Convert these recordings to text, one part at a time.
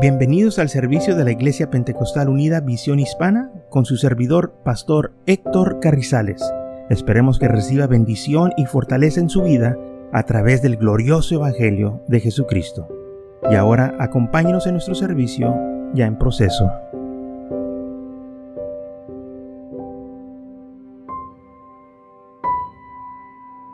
Bienvenidos al servicio de la Iglesia Pentecostal Unida Visión Hispana con su servidor, Pastor Héctor Carrizales. Esperemos que reciba bendición y fortaleza en su vida a través del glorioso Evangelio de Jesucristo. Y ahora acompáñenos en nuestro servicio ya en proceso.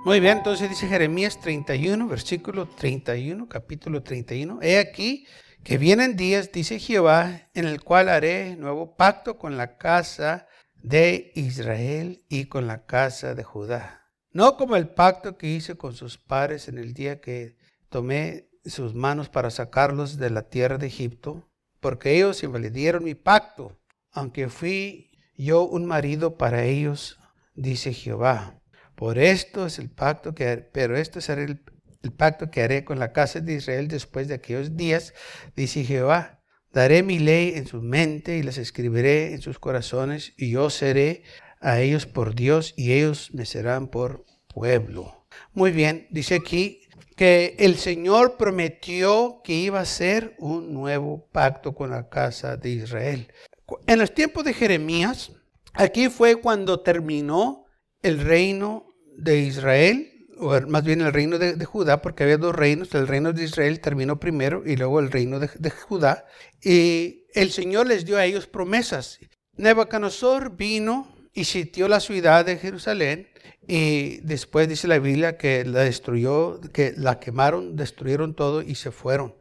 Muy bien, entonces dice Jeremías 31, versículo 31, capítulo 31. He aquí que vienen días, dice Jehová, en el cual haré nuevo pacto con la casa de Israel y con la casa de Judá. No como el pacto que hice con sus padres en el día que tomé sus manos para sacarlos de la tierra de Egipto, porque ellos invalidieron mi pacto, aunque fui yo un marido para ellos, dice Jehová. Por esto es el pacto que, pero esto será el, el pacto que haré con la casa de Israel después de aquellos días, dice Jehová. Daré mi ley en su mente y las escribiré en sus corazones, y yo seré a ellos por Dios y ellos me serán por pueblo. Muy bien, dice aquí que el Señor prometió que iba a ser un nuevo pacto con la casa de Israel. En los tiempos de Jeremías, aquí fue cuando terminó el reino de Israel o más bien el reino de, Judá, porque había dos reinos, el reino de Israel terminó primero y luego el reino de, de Judá, y el Señor les dio a ellos promesas. Nebuchadnezzar vino y sitió la ciudad de Jerusalén y después dice la Biblia que la destruyó, que la quemaron, destruyeron todo y se fueron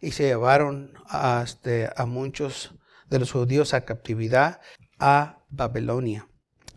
y se llevaron a, este, a muchos de los judíos a captividad a Babilonia.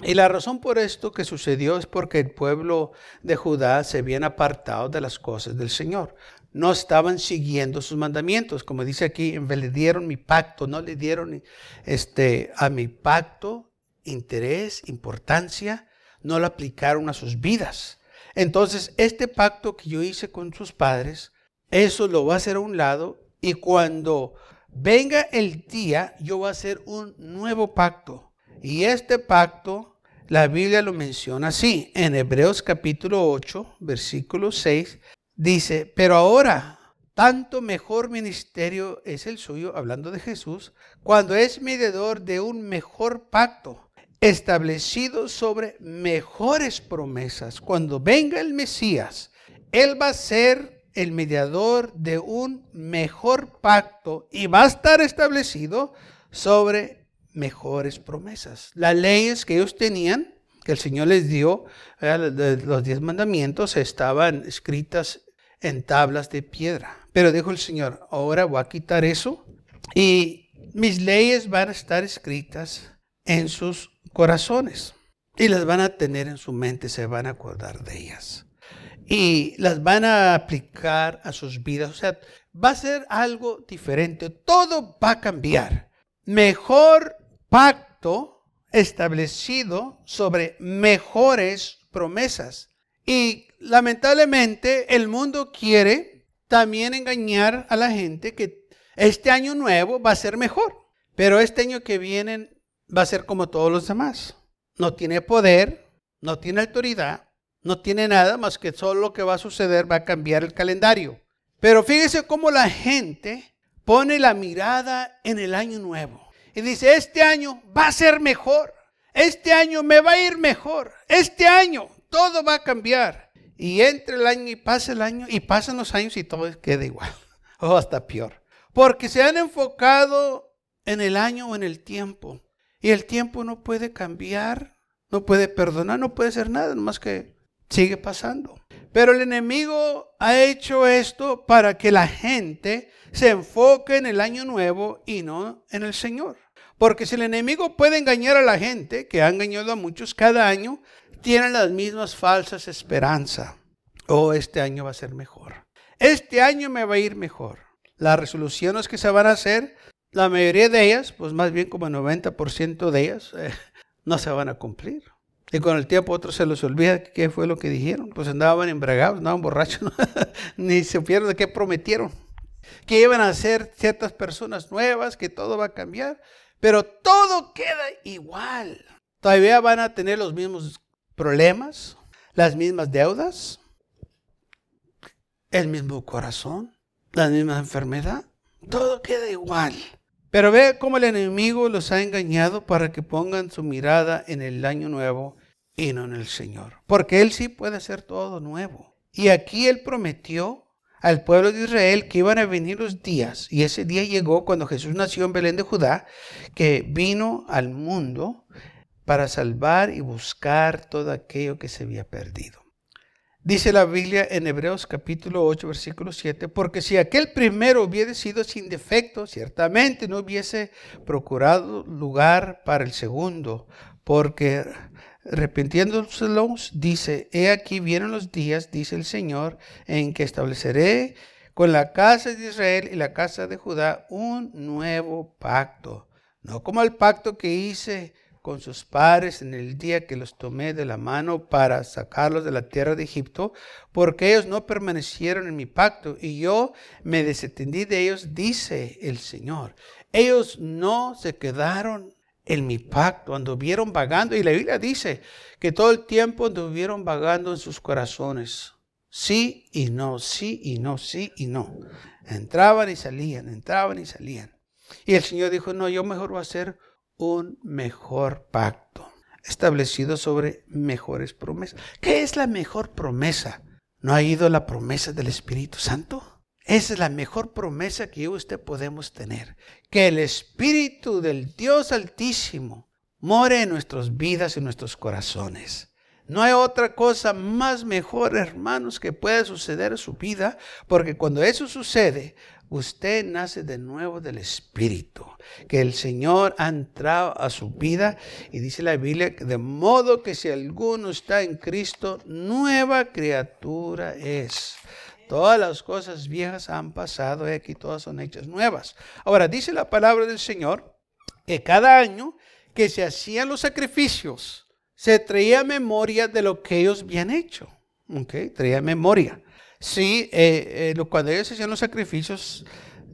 Y la razón por esto que sucedió es porque el pueblo de Judá se habían apartado de las cosas del Señor. No estaban siguiendo sus mandamientos. Como dice aquí, le dieron mi pacto, no le dieron este, a mi pacto interés, importancia, no lo aplicaron a sus vidas. Entonces, este pacto que yo hice con sus padres, eso lo va a hacer a un lado y cuando venga el día, yo voy a hacer un nuevo pacto y este pacto, la Biblia lo menciona así. En Hebreos capítulo 8, versículo 6, dice, pero ahora tanto mejor ministerio es el suyo, hablando de Jesús, cuando es mediador de un mejor pacto, establecido sobre mejores promesas. Cuando venga el Mesías, Él va a ser el mediador de un mejor pacto y va a estar establecido sobre mejores promesas. Las leyes que ellos tenían, que el Señor les dio, los diez mandamientos, estaban escritas en tablas de piedra. Pero dijo el Señor, ahora voy a quitar eso y mis leyes van a estar escritas en sus corazones y las van a tener en su mente, se van a acordar de ellas. Y las van a aplicar a sus vidas. O sea, va a ser algo diferente. Todo va a cambiar. Mejor pacto establecido sobre mejores promesas. Y lamentablemente el mundo quiere también engañar a la gente que este año nuevo va a ser mejor, pero este año que viene va a ser como todos los demás. No tiene poder, no tiene autoridad, no tiene nada más que solo lo que va a suceder va a cambiar el calendario. Pero fíjese cómo la gente pone la mirada en el año nuevo y dice, este año va a ser mejor, este año me va a ir mejor, este año todo va a cambiar. Y entre el año y pasa el año y pasan los años y todo queda igual, o hasta peor. Porque se han enfocado en el año o en el tiempo. Y el tiempo no puede cambiar, no puede perdonar, no puede hacer nada, más que sigue pasando. Pero el enemigo ha hecho esto para que la gente se enfoque en el año nuevo y no en el Señor. Porque si el enemigo puede engañar a la gente, que ha engañado a muchos cada año, tienen las mismas falsas esperanzas. Oh, este año va a ser mejor. Este año me va a ir mejor. Las resoluciones que se van a hacer, la mayoría de ellas, pues más bien como el 90% de ellas, eh, no se van a cumplir. Y con el tiempo otros se les olvida qué fue lo que dijeron. Pues andaban embragados, andaban borrachos, ni supieron de qué prometieron. Que iban a ser ciertas personas nuevas, que todo va a cambiar. Pero todo queda igual. Todavía van a tener los mismos problemas, las mismas deudas, el mismo corazón, la misma enfermedad. Todo queda igual. Pero ve cómo el enemigo los ha engañado para que pongan su mirada en el año nuevo y no en el Señor. Porque Él sí puede hacer todo nuevo. Y aquí Él prometió al pueblo de Israel que iban a venir los días. Y ese día llegó cuando Jesús nació en Belén de Judá, que vino al mundo para salvar y buscar todo aquello que se había perdido. Dice la Biblia en Hebreos capítulo 8, versículo 7, porque si aquel primero hubiese sido sin defecto, ciertamente no hubiese procurado lugar para el segundo, porque arrepintiéndoselos, dice, he aquí vienen los días, dice el Señor, en que estableceré con la casa de Israel y la casa de Judá un nuevo pacto, no como el pacto que hice con sus padres en el día que los tomé de la mano para sacarlos de la tierra de Egipto, porque ellos no permanecieron en mi pacto y yo me desentendí de ellos, dice el Señor. Ellos no se quedaron en mi pacto, anduvieron vagando y la Biblia dice que todo el tiempo anduvieron vagando en sus corazones. Sí y no, sí y no, sí y no. Entraban y salían, entraban y salían. Y el Señor dijo, no, yo mejor voy a hacer un mejor pacto, establecido sobre mejores promesas. ¿Qué es la mejor promesa? ¿No ha ido la promesa del Espíritu Santo? Esa es la mejor promesa que yo y usted podemos tener. Que el Espíritu del Dios Altísimo more en nuestras vidas y nuestros corazones. No hay otra cosa más mejor, hermanos, que pueda suceder en su vida, porque cuando eso sucede, usted nace de nuevo del Espíritu, que el Señor ha entrado a su vida y dice la Biblia, de modo que si alguno está en Cristo, nueva criatura es. Todas las cosas viejas han pasado y aquí todas son hechas nuevas. Ahora dice la palabra del Señor que cada año que se hacían los sacrificios, se traía memoria de lo que ellos habían hecho. ¿Ok? Traía memoria. Sí, eh, eh, cuando ellos hacían los sacrificios,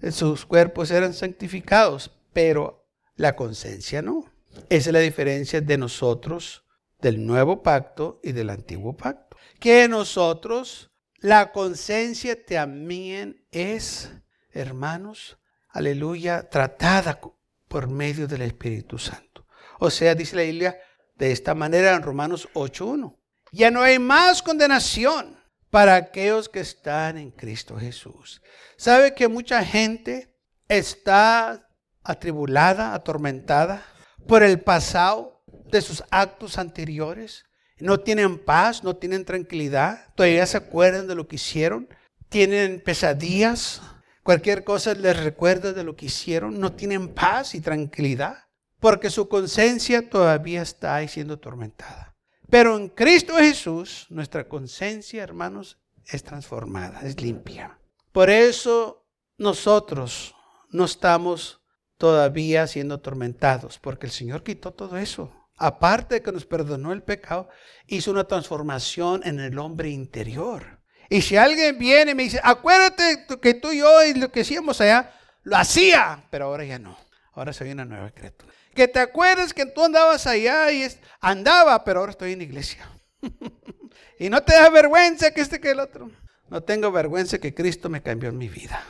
eh, sus cuerpos eran santificados, pero la conciencia no. Esa es la diferencia de nosotros, del nuevo pacto y del antiguo pacto. Que nosotros, la conciencia también es, hermanos, aleluya, tratada por medio del Espíritu Santo. O sea, dice la Biblia de esta manera en Romanos 8.1. Ya no hay más condenación para aquellos que están en Cristo Jesús. ¿Sabe que mucha gente está atribulada, atormentada por el pasado de sus actos anteriores? No tienen paz, no tienen tranquilidad, todavía se acuerdan de lo que hicieron, tienen pesadillas, cualquier cosa les recuerda de lo que hicieron, no tienen paz y tranquilidad, porque su conciencia todavía está ahí siendo atormentada. Pero en Cristo Jesús, nuestra conciencia, hermanos, es transformada, es limpia. Por eso nosotros no estamos todavía siendo atormentados, porque el Señor quitó todo eso. Aparte de que nos perdonó el pecado, hizo una transformación en el hombre interior. Y si alguien viene y me dice, acuérdate que tú y yo y lo que hacíamos allá, lo hacía, pero ahora ya no. Ahora soy una nueva criatura que te acuerdas que tú andabas allá y andaba, pero ahora estoy en iglesia. y no te da vergüenza que este que el otro. No tengo vergüenza que Cristo me cambió en mi vida.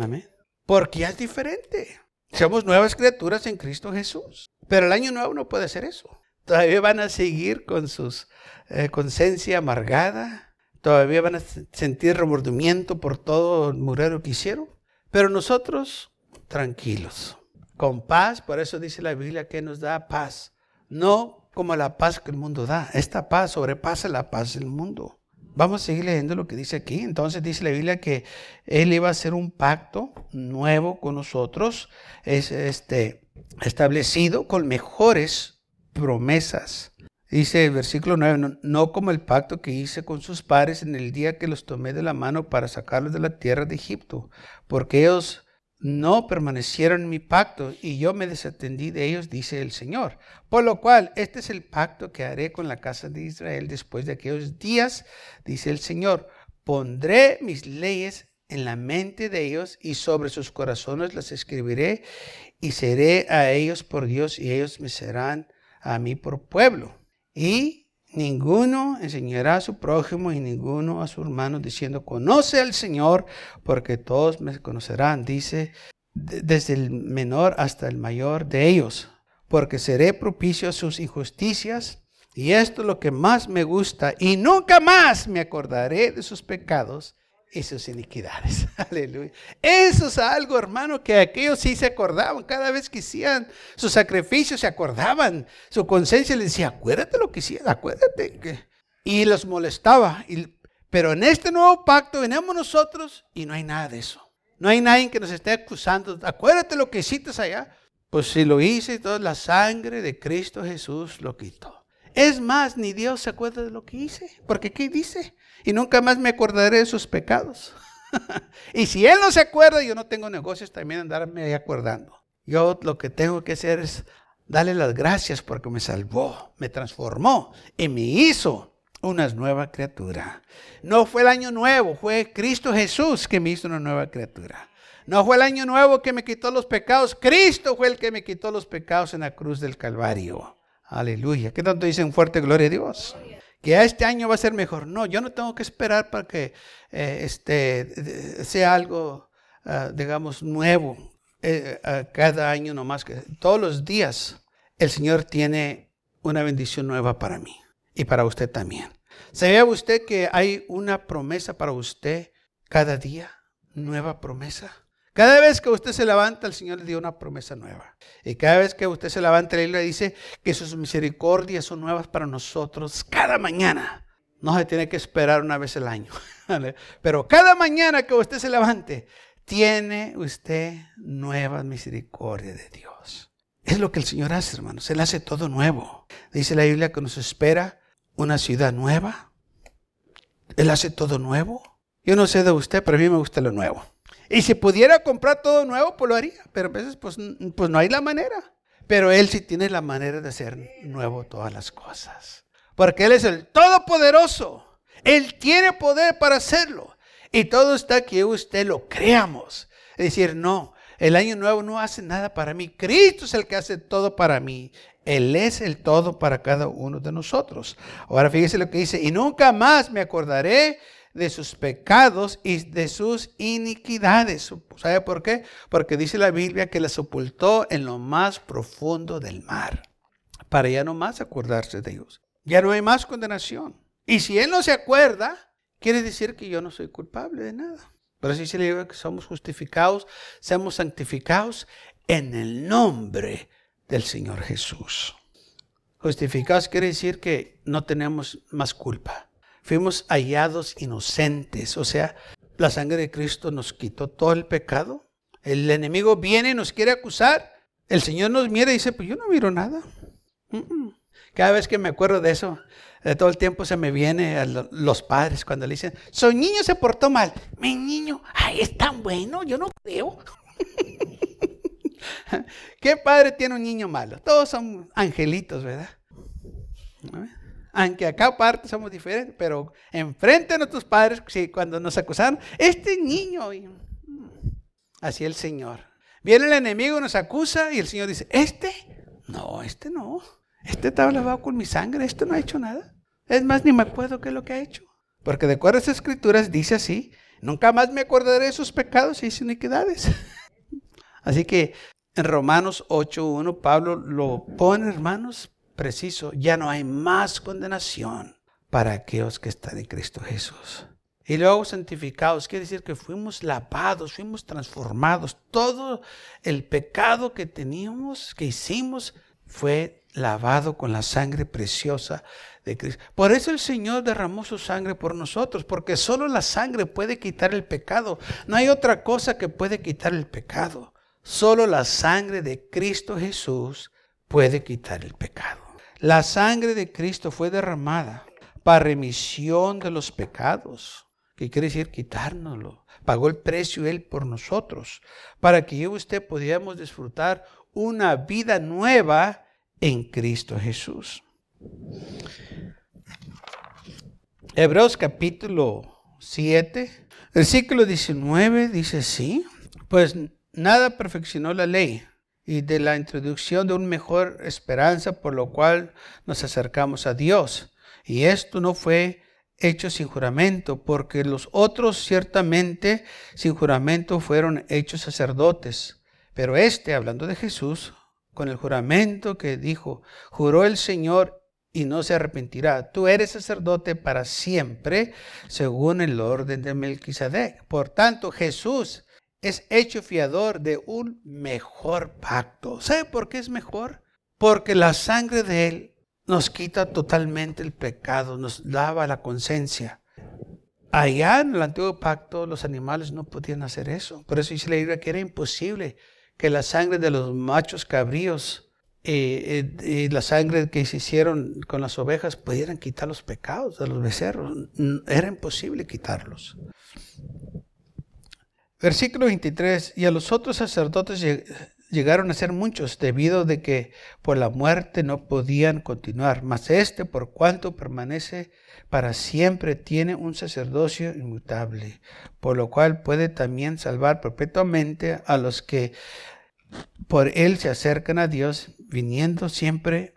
Amén. Porque es diferente. Somos nuevas criaturas en Cristo Jesús. Pero el año nuevo no puede ser eso. Todavía van a seguir con su eh, conciencia amargada. Todavía van a sentir remordimiento por todo el murero que hicieron. Pero nosotros, tranquilos con paz, por eso dice la Biblia que nos da paz, no como la paz que el mundo da. Esta paz sobrepasa la paz del mundo. Vamos a seguir leyendo lo que dice aquí. Entonces dice la Biblia que Él iba a hacer un pacto nuevo con nosotros, es este, establecido con mejores promesas. Dice el versículo 9, no, como el pacto que hice con sus padres en el día que los tomé de la mano para sacarlos de la tierra de Egipto, porque ellos no permanecieron en mi pacto y yo me desatendí de ellos, dice el Señor. Por lo cual, este es el pacto que haré con la casa de Israel después de aquellos días, dice el Señor. Pondré mis leyes en la mente de ellos y sobre sus corazones las escribiré y seré a ellos por Dios y ellos me serán a mí por pueblo. Y Ninguno enseñará a su prójimo y ninguno a su hermano diciendo, conoce al Señor, porque todos me conocerán, dice desde el menor hasta el mayor de ellos, porque seré propicio a sus injusticias. Y esto es lo que más me gusta, y nunca más me acordaré de sus pecados y sus iniquidades. Aleluya. Eso es algo, hermano, que aquellos sí se acordaban. Cada vez que hacían sus sacrificios, se acordaban. Su conciencia les decía, acuérdate lo que hicieron, acuérdate. Y los molestaba. pero en este nuevo pacto venimos nosotros y no hay nada de eso. No hay nadie que nos esté acusando. Acuérdate lo que hiciste allá. Pues si lo hice, toda la sangre de Cristo Jesús lo quitó. Es más, ni Dios se acuerda de lo que hice. Porque ¿qué dice? Y nunca más me acordaré de sus pecados. y si Él no se acuerda, yo no tengo negocios también andarme acordando. Yo lo que tengo que hacer es darle las gracias porque me salvó, me transformó y me hizo una nueva criatura. No fue el año nuevo, fue Cristo Jesús que me hizo una nueva criatura. No fue el año nuevo que me quitó los pecados, Cristo fue el que me quitó los pecados en la cruz del Calvario. Aleluya. ¿Qué tanto dicen fuerte gloria a Dios? Que este año va a ser mejor. No, yo no tengo que esperar para que eh, este, sea algo, ah, digamos, nuevo eh, cada año nomás. Que todos los días el Señor tiene una bendición nueva para mí y para usted también. ¿Sabía usted que hay una promesa para usted cada día? Nueva promesa. Cada vez que usted se levanta, el Señor le dio una promesa nueva. Y cada vez que usted se levanta, la Biblia dice que sus misericordias son nuevas para nosotros cada mañana. No se tiene que esperar una vez al año. Pero cada mañana que usted se levante, tiene usted nuevas misericordias de Dios. Es lo que el Señor hace, hermanos. Él hace todo nuevo. Dice la Biblia que nos espera una ciudad nueva. Él hace todo nuevo. Yo no sé de usted, pero a mí me gusta lo nuevo. Y si pudiera comprar todo nuevo, pues lo haría. Pero a veces, pues, pues no hay la manera. Pero Él sí tiene la manera de hacer nuevo todas las cosas. Porque Él es el Todopoderoso. Él tiene poder para hacerlo. Y todo está que usted lo creamos. Es decir, no, el año nuevo no hace nada para mí. Cristo es el que hace todo para mí. Él es el todo para cada uno de nosotros. Ahora fíjese lo que dice, y nunca más me acordaré de sus pecados y de sus iniquidades. ¿Sabe por qué? Porque dice la Biblia que las sepultó en lo más profundo del mar, para ya no más acordarse de ellos. Ya no hay más condenación. Y si Él no se acuerda, quiere decir que yo no soy culpable de nada. Pero así se le dice que somos justificados, seamos santificados en el nombre del Señor Jesús. Justificados quiere decir que no tenemos más culpa fuimos hallados inocentes. O sea, la sangre de Cristo nos quitó todo el pecado. El enemigo viene y nos quiere acusar. El Señor nos mira y dice, pues yo no miro nada. Cada vez que me acuerdo de eso, de todo el tiempo se me viene a los padres cuando le dicen, su niño se portó mal. Mi niño, ay, es tan bueno, yo no creo. ¿Qué padre tiene un niño malo? Todos son angelitos, ¿verdad? Aunque acá aparte somos diferentes, pero enfrente de nuestros padres, cuando nos acusaron, este niño, mm, así el Señor. Viene el enemigo, nos acusa y el Señor dice, este, no, este no, este estaba lavado con mi sangre, este no ha hecho nada. Es más, ni me acuerdo qué es lo que ha hecho. Porque de acuerdo a las escrituras dice así, nunca más me acordaré de sus pecados y sus iniquidades. así que en Romanos 8.1 Pablo lo pone, hermanos, preciso, ya no hay más condenación para aquellos que están en Cristo Jesús. Y luego santificados, quiere decir que fuimos lavados, fuimos transformados. Todo el pecado que teníamos, que hicimos, fue lavado con la sangre preciosa de Cristo. Por eso el Señor derramó su sangre por nosotros, porque solo la sangre puede quitar el pecado. No hay otra cosa que puede quitar el pecado. Solo la sangre de Cristo Jesús puede quitar el pecado. La sangre de Cristo fue derramada para remisión de los pecados, que quiere decir quitárnoslo. Pagó el precio Él por nosotros, para que yo y usted pudiéramos disfrutar una vida nueva en Cristo Jesús. Hebreos capítulo 7, versículo 19 dice así, pues nada perfeccionó la ley y de la introducción de una mejor esperanza por lo cual nos acercamos a Dios. Y esto no fue hecho sin juramento, porque los otros ciertamente sin juramento fueron hechos sacerdotes, Pero este, hablando de Jesús, con el juramento que dijo, juró el Señor y no se arrepentirá. Tú eres sacerdote para siempre, según el orden de Melquisedec. Por tanto, Jesús es hecho fiador de un mejor pacto. ¿Sabe por qué es mejor? Porque la sangre de Él nos quita totalmente el pecado, nos lava la conciencia. Allá en el antiguo pacto los animales no podían hacer eso. Por eso dice la Biblia que era imposible que la sangre de los machos cabríos eh, eh, y la sangre que se hicieron con las ovejas pudieran quitar los pecados de los becerros. Era imposible quitarlos. Versículo 23. Y a los otros sacerdotes llegaron a ser muchos, debido de que por la muerte no podían continuar. Mas este, por cuanto permanece para siempre, tiene un sacerdocio inmutable, por lo cual puede también salvar perpetuamente a los que por él se acercan a Dios, viniendo siempre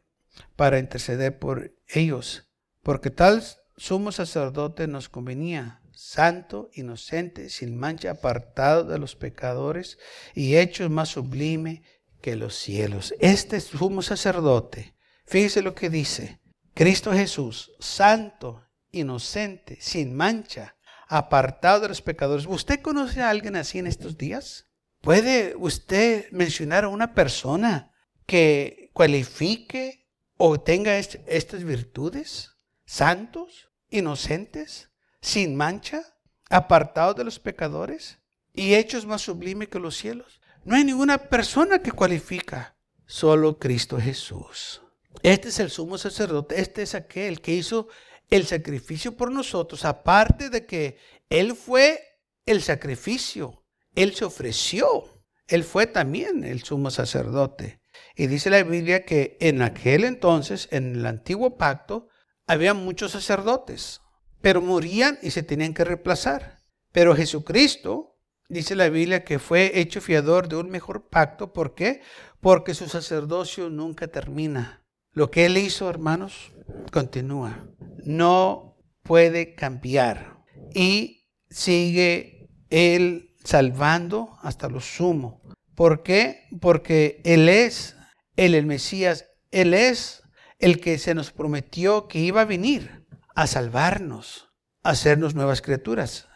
para interceder por ellos. Porque tal sumo sacerdote nos convenía, santo, inocente, sin mancha, apartado de los pecadores y hecho más sublime que los cielos. Este sumo sacerdote, fíjese lo que dice, Cristo Jesús, santo, inocente, sin mancha, apartado de los pecadores. ¿Usted conoce a alguien así en estos días? ¿Puede usted mencionar a una persona que cualifique o tenga estas virtudes? Santos, inocentes, sin mancha, apartados de los pecadores y hechos más sublimes que los cielos. No hay ninguna persona que cualifica, solo Cristo Jesús. Este es el sumo sacerdote, este es aquel que hizo el sacrificio por nosotros, aparte de que Él fue el sacrificio, Él se ofreció, Él fue también el sumo sacerdote. Y dice la Biblia que en aquel entonces, en el antiguo pacto, había muchos sacerdotes, pero morían y se tenían que reemplazar. Pero Jesucristo, dice la Biblia, que fue hecho fiador de un mejor pacto. ¿Por qué? Porque su sacerdocio nunca termina. Lo que él hizo, hermanos, continúa. No puede cambiar. Y sigue él salvando hasta lo sumo. ¿Por qué? Porque Él es el, el Mesías. Él es el que se nos prometió que iba a venir a salvarnos, a hacernos nuevas criaturas,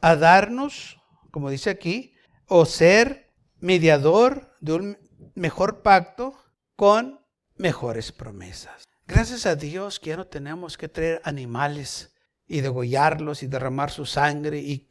a darnos, como dice aquí, o ser mediador de un mejor pacto con mejores promesas. Gracias a Dios que ya no tenemos que traer animales y degollarlos y derramar su sangre y,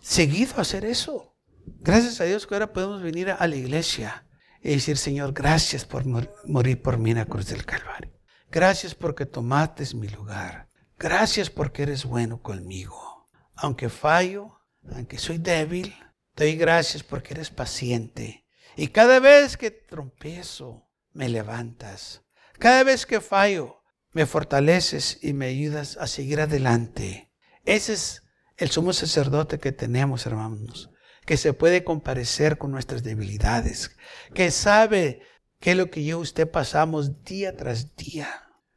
seguido hacer eso. Gracias a Dios que ahora podemos venir a la iglesia y decir, Señor, gracias por morir por mí en la cruz del Calvario. Gracias porque tomaste mi lugar. Gracias porque eres bueno conmigo. Aunque fallo, aunque soy débil, te doy gracias porque eres paciente. Y cada vez que trompezo, me levantas. Cada vez que fallo, me fortaleces y me ayudas a seguir adelante. Ese es el sumo sacerdote que tenemos, hermanos, que se puede comparecer con nuestras debilidades, que sabe qué es lo que yo y usted pasamos día tras día.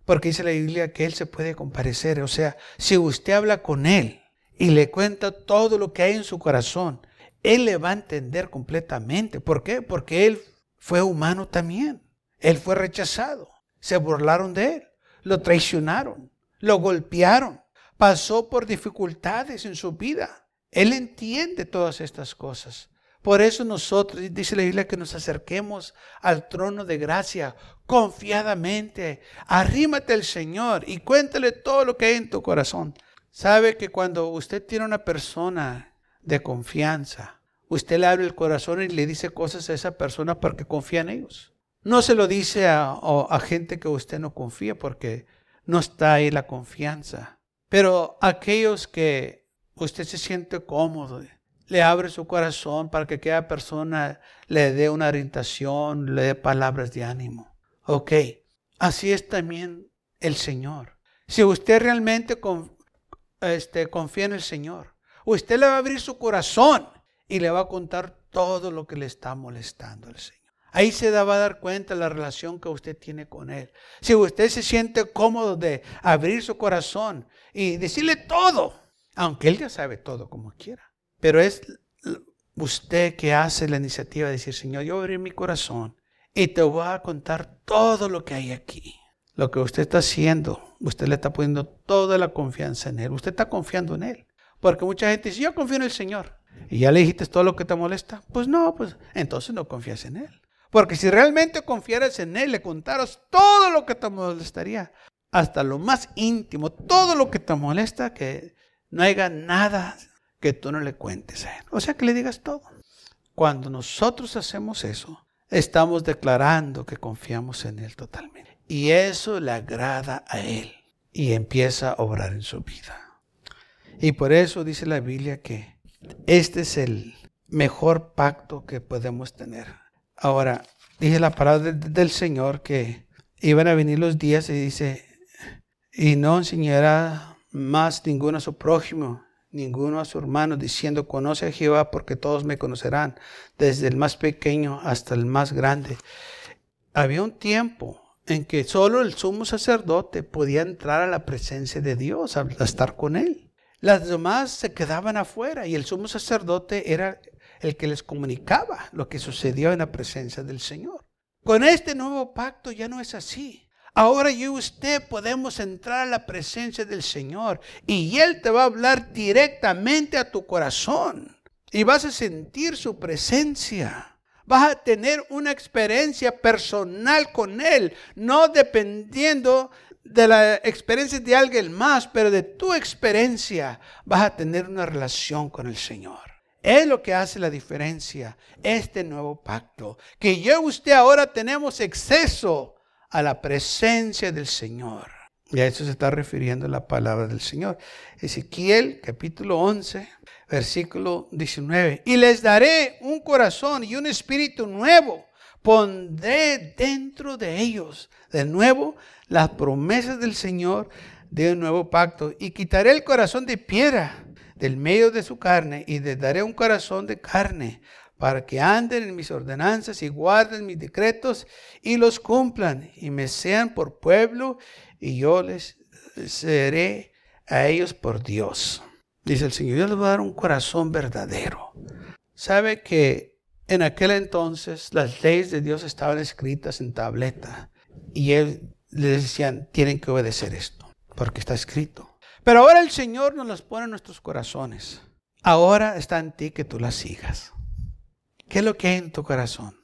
Porque dice la Biblia que Él se puede comparecer. O sea, si usted habla con Él y le cuenta todo lo que hay en su corazón, Él le va a entender completamente. ¿Por qué? Porque Él fue humano también. Él fue rechazado. Se burlaron de Él. Lo traicionaron. Lo golpearon. Pasó por dificultades en su vida. Él entiende todas estas cosas. Por eso nosotros, dice la Biblia, que nos acerquemos al trono de gracia confiadamente. Arrímate al Señor y cuéntale todo lo que hay en tu corazón. Sabe que cuando usted tiene una persona de confianza, usted le abre el corazón y le dice cosas a esa persona porque confía en ellos. No se lo dice a, a gente que usted no confía porque no está ahí la confianza. Pero aquellos que usted se siente cómodo, le abre su corazón para que cada persona le dé una orientación, le dé palabras de ánimo. Ok, así es también el Señor. Si usted realmente este, confía en el Señor, usted le va a abrir su corazón y le va a contar todo lo que le está molestando al Señor. Ahí se va a dar cuenta la relación que usted tiene con Él. Si usted se siente cómodo de abrir su corazón y decirle todo, aunque Él ya sabe todo como quiera. Pero es usted que hace la iniciativa de decir, Señor, yo abriré mi corazón y te voy a contar todo lo que hay aquí. Lo que usted está haciendo, usted le está poniendo toda la confianza en Él. Usted está confiando en Él. Porque mucha gente dice, yo confío en el Señor. Y ya le dijiste todo lo que te molesta. Pues no, pues entonces no confías en Él. Porque si realmente confiaras en Él, le contaras todo lo que te molestaría, hasta lo más íntimo, todo lo que te molesta, que no haya nada que tú no le cuentes a Él. O sea, que le digas todo. Cuando nosotros hacemos eso, estamos declarando que confiamos en Él totalmente. Y eso le agrada a Él y empieza a obrar en su vida. Y por eso dice la Biblia que este es el mejor pacto que podemos tener. Ahora, dije la palabra del Señor que iban a venir los días y dice, y no enseñará más ninguno a su prójimo, ninguno a su hermano, diciendo, conoce a Jehová porque todos me conocerán, desde el más pequeño hasta el más grande. Había un tiempo en que solo el sumo sacerdote podía entrar a la presencia de Dios, a estar con él. Las demás se quedaban afuera y el sumo sacerdote era el que les comunicaba lo que sucedió en la presencia del Señor. Con este nuevo pacto ya no es así. Ahora yo y usted podemos entrar a la presencia del Señor y Él te va a hablar directamente a tu corazón y vas a sentir su presencia. Vas a tener una experiencia personal con Él, no dependiendo de la experiencia de alguien más, pero de tu experiencia vas a tener una relación con el Señor. Es lo que hace la diferencia, este nuevo pacto, que yo y usted ahora tenemos exceso a la presencia del Señor. Y a eso se está refiriendo la palabra del Señor. Ezequiel capítulo 11, versículo 19. Y les daré un corazón y un espíritu nuevo. Pondré dentro de ellos de nuevo las promesas del Señor de un nuevo pacto. Y quitaré el corazón de piedra del medio de su carne y les daré un corazón de carne para que anden en mis ordenanzas y guarden mis decretos y los cumplan y me sean por pueblo y yo les seré a ellos por Dios. Dice el Señor, yo les voy a dar un corazón verdadero. Sabe que en aquel entonces las leyes de Dios estaban escritas en tableta y él les decían, tienen que obedecer esto, porque está escrito. Pero ahora el Señor nos las pone en nuestros corazones. Ahora está en ti que tú las sigas. ¿Qué es lo que hay en tu corazón?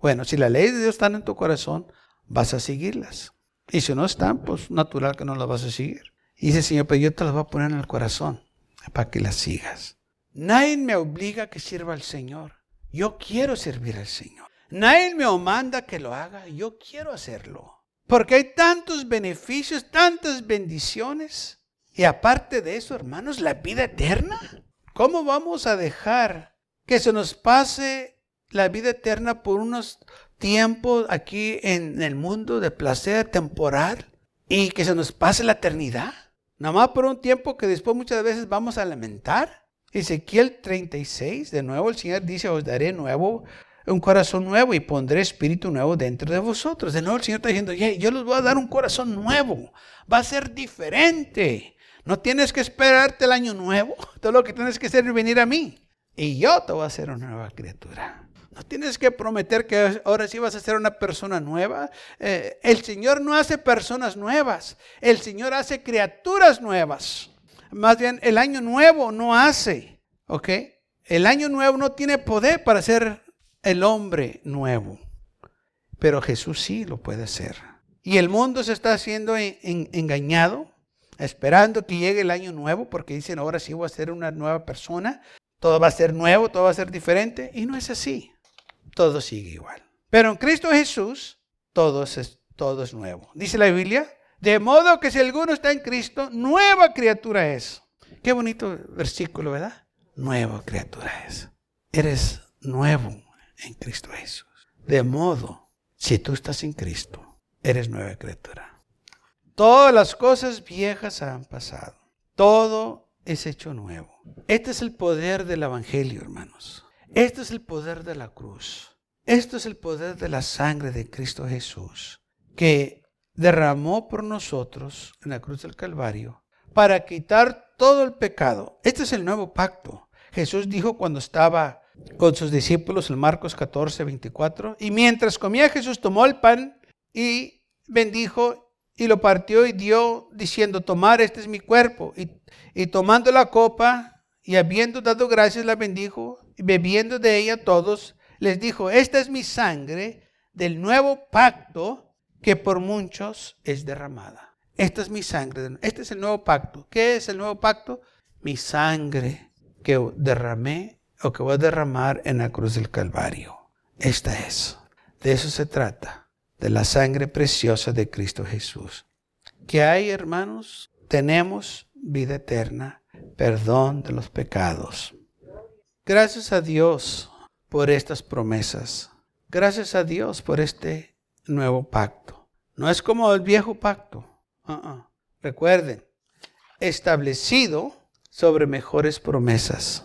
Bueno, si la ley de Dios está en tu corazón, vas a seguirlas. Y si no están, pues natural que no las vas a seguir. Y dice, Señor, pero yo te las voy a poner en el corazón para que las sigas. Nadie me obliga a que sirva al Señor. Yo quiero servir al Señor. Nadie me manda que lo haga. Yo quiero hacerlo. Porque hay tantos beneficios, tantas bendiciones. Y aparte de eso, hermanos, la vida eterna. ¿Cómo vamos a dejar que se nos pase la vida eterna por unos tiempos aquí en el mundo de placer temporal y que se nos pase la eternidad. Nada más por un tiempo que después muchas veces vamos a lamentar. Ezequiel 36, de nuevo el Señor dice, os daré nuevo un corazón nuevo y pondré espíritu nuevo dentro de vosotros. De nuevo el Señor está diciendo, yo les voy a dar un corazón nuevo. Va a ser diferente. No tienes que esperarte el año nuevo. Todo lo que tienes que hacer es venir a mí y yo te voy a hacer una nueva criatura. No tienes que prometer que ahora sí vas a ser una persona nueva. Eh, el Señor no hace personas nuevas. El Señor hace criaturas nuevas. Más bien, el año nuevo no hace. ¿Ok? El año nuevo no tiene poder para ser el hombre nuevo. Pero Jesús sí lo puede hacer. Y el mundo se está haciendo engañado, esperando que llegue el año nuevo, porque dicen ahora sí voy a ser una nueva persona todo va a ser nuevo, todo va a ser diferente. Y no es así. Todo sigue igual. Pero en Cristo Jesús, todo es, todo es nuevo. Dice la Biblia, de modo que si alguno está en Cristo, nueva criatura es. Qué bonito versículo, ¿verdad? Nueva criatura es. Eres nuevo en Cristo Jesús. De modo, si tú estás en Cristo, eres nueva criatura. Todas las cosas viejas han pasado. Todo es hecho nuevo. Este es el poder del Evangelio, hermanos. Este es el poder de la cruz. Esto es el poder de la sangre de Cristo Jesús, que derramó por nosotros en la cruz del Calvario para quitar todo el pecado. Este es el nuevo pacto. Jesús dijo cuando estaba con sus discípulos en Marcos 14, 24. Y mientras comía Jesús tomó el pan y bendijo y lo partió y dio diciendo, tomar, este es mi cuerpo. Y, tomando la copa y habiendo dado gracias la bendijo y bebiendo de ella todos, les dijo, esta es mi sangre del nuevo pacto que por muchos es derramada. Esta es mi sangre, este es el nuevo pacto. ¿Qué es el nuevo pacto? Mi sangre que derramé o que voy a derramar en la cruz del Calvario. Esta es. De eso se trata, de la sangre preciosa de Cristo Jesús. ¿Qué hay, hermanos? Tenemos vida eterna, perdón de los pecados. Gracias a Dios por estas promesas. Gracias a Dios por este nuevo pacto. No es como el viejo pacto. Uh-uh. Recuerden, establecido sobre mejores promesas.